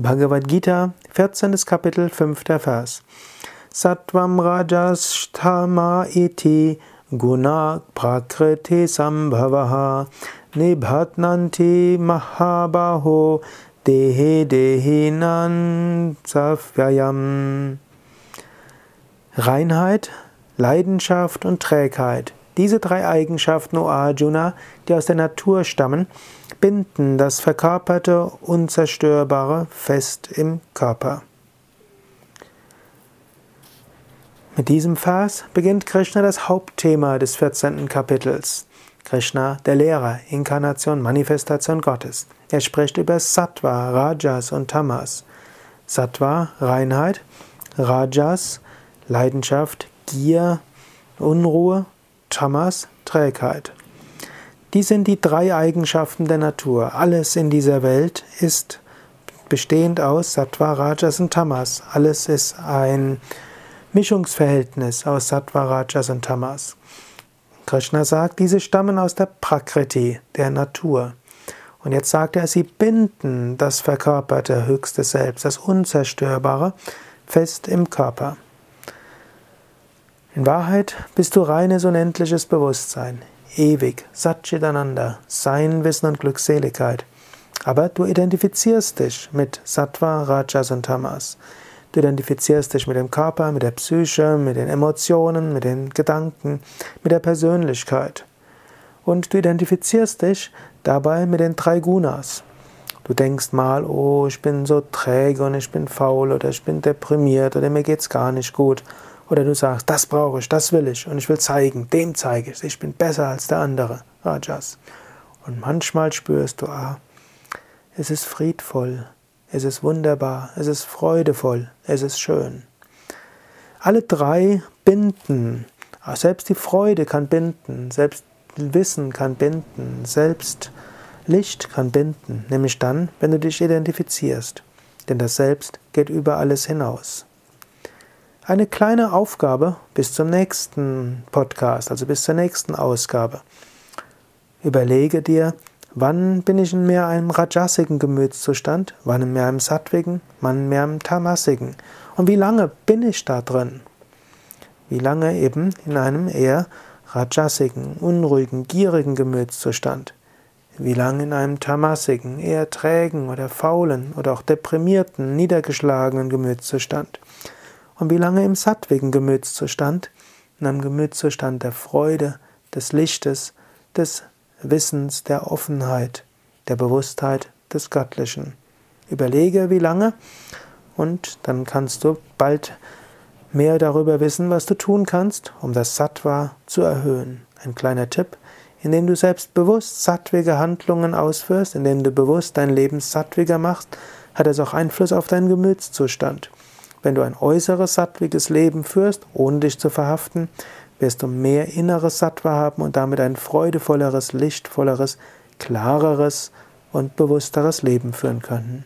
Bhagavad Gita, 14. Kapitel, 5. Vers. Sattvam Rajas Tama iti guna prakriti sambhavaha nibhatnanti mahabaho dehe dehinan. Reinheit, Leidenschaft und Trägheit. Diese drei Eigenschaften, O Arjuna, die aus der Natur stammen, binden das verkörperte, unzerstörbare fest im Körper. Mit diesem Vers beginnt Krishna das Hauptthema des 14. Kapitels. Krishna, der Lehrer, Inkarnation, Manifestation Gottes. Er spricht über Sattva, Rajas und Tamas. Sattva, Reinheit, Rajas, Leidenschaft, Gier, Unruhe, Tamas, Trägheit. Dies sind die drei Eigenschaften der Natur. Alles in dieser Welt ist bestehend aus Sattva, Rajas und Tamas. Alles ist ein Mischungsverhältnis aus Sattva, Rajas und Tamas. Krishna sagt, diese stammen aus der Prakriti, der Natur. Und jetzt sagt er, sie binden das verkörperte höchste Selbst, das Unzerstörbare, fest im Körper. In Wahrheit bist du reines unendliches Bewusstsein ewig, Satchitananda, Sein, Wissen und Glückseligkeit. Aber du identifizierst dich mit Sattva, Rajas und Tamas. Du identifizierst dich mit dem Körper, mit der Psyche, mit den Emotionen, mit den Gedanken, mit der Persönlichkeit. Und du identifizierst dich dabei mit den drei Gunas. Du denkst mal, oh, ich bin so träge und ich bin faul oder ich bin deprimiert oder mir geht's gar nicht gut. Oder du sagst, das brauche ich, das will ich und ich will zeigen, dem zeige ich, ich bin besser als der andere, Rajas. Und manchmal spürst du, ah, es ist friedvoll, es ist wunderbar, es ist freudevoll, es ist schön. Alle drei binden. Ah, selbst die Freude kann binden, selbst Wissen kann binden, selbst Licht kann binden, nämlich dann, wenn du dich identifizierst. Denn das Selbst geht über alles hinaus eine kleine Aufgabe bis zum nächsten Podcast, also bis zur nächsten Ausgabe. Überlege dir, wann bin ich in mehr einem rajasigen Gemütszustand, wann in mehr einem sattwigen, wann in mehr einem tamasigen und wie lange bin ich da drin? Wie lange eben in einem eher rajasigen, unruhigen, gierigen Gemütszustand? Wie lange in einem tamasigen, eher trägen oder faulen oder auch deprimierten, niedergeschlagenen Gemütszustand? Und wie lange im sattwigen Gemütszustand, in einem Gemütszustand der Freude, des Lichtes, des Wissens, der Offenheit, der Bewusstheit des Göttlichen. Überlege, wie lange, und dann kannst du bald mehr darüber wissen, was du tun kannst, um das Sattva zu erhöhen. Ein kleiner Tipp, indem du selbstbewusst sattwige Handlungen ausführst, indem du bewusst dein Leben sattwiger machst, hat es auch Einfluss auf deinen Gemütszustand. Wenn du ein äußeres sattwiges Leben führst, ohne dich zu verhaften, wirst du mehr inneres Sattva haben und damit ein freudevolleres, lichtvolleres, klareres und bewussteres Leben führen können.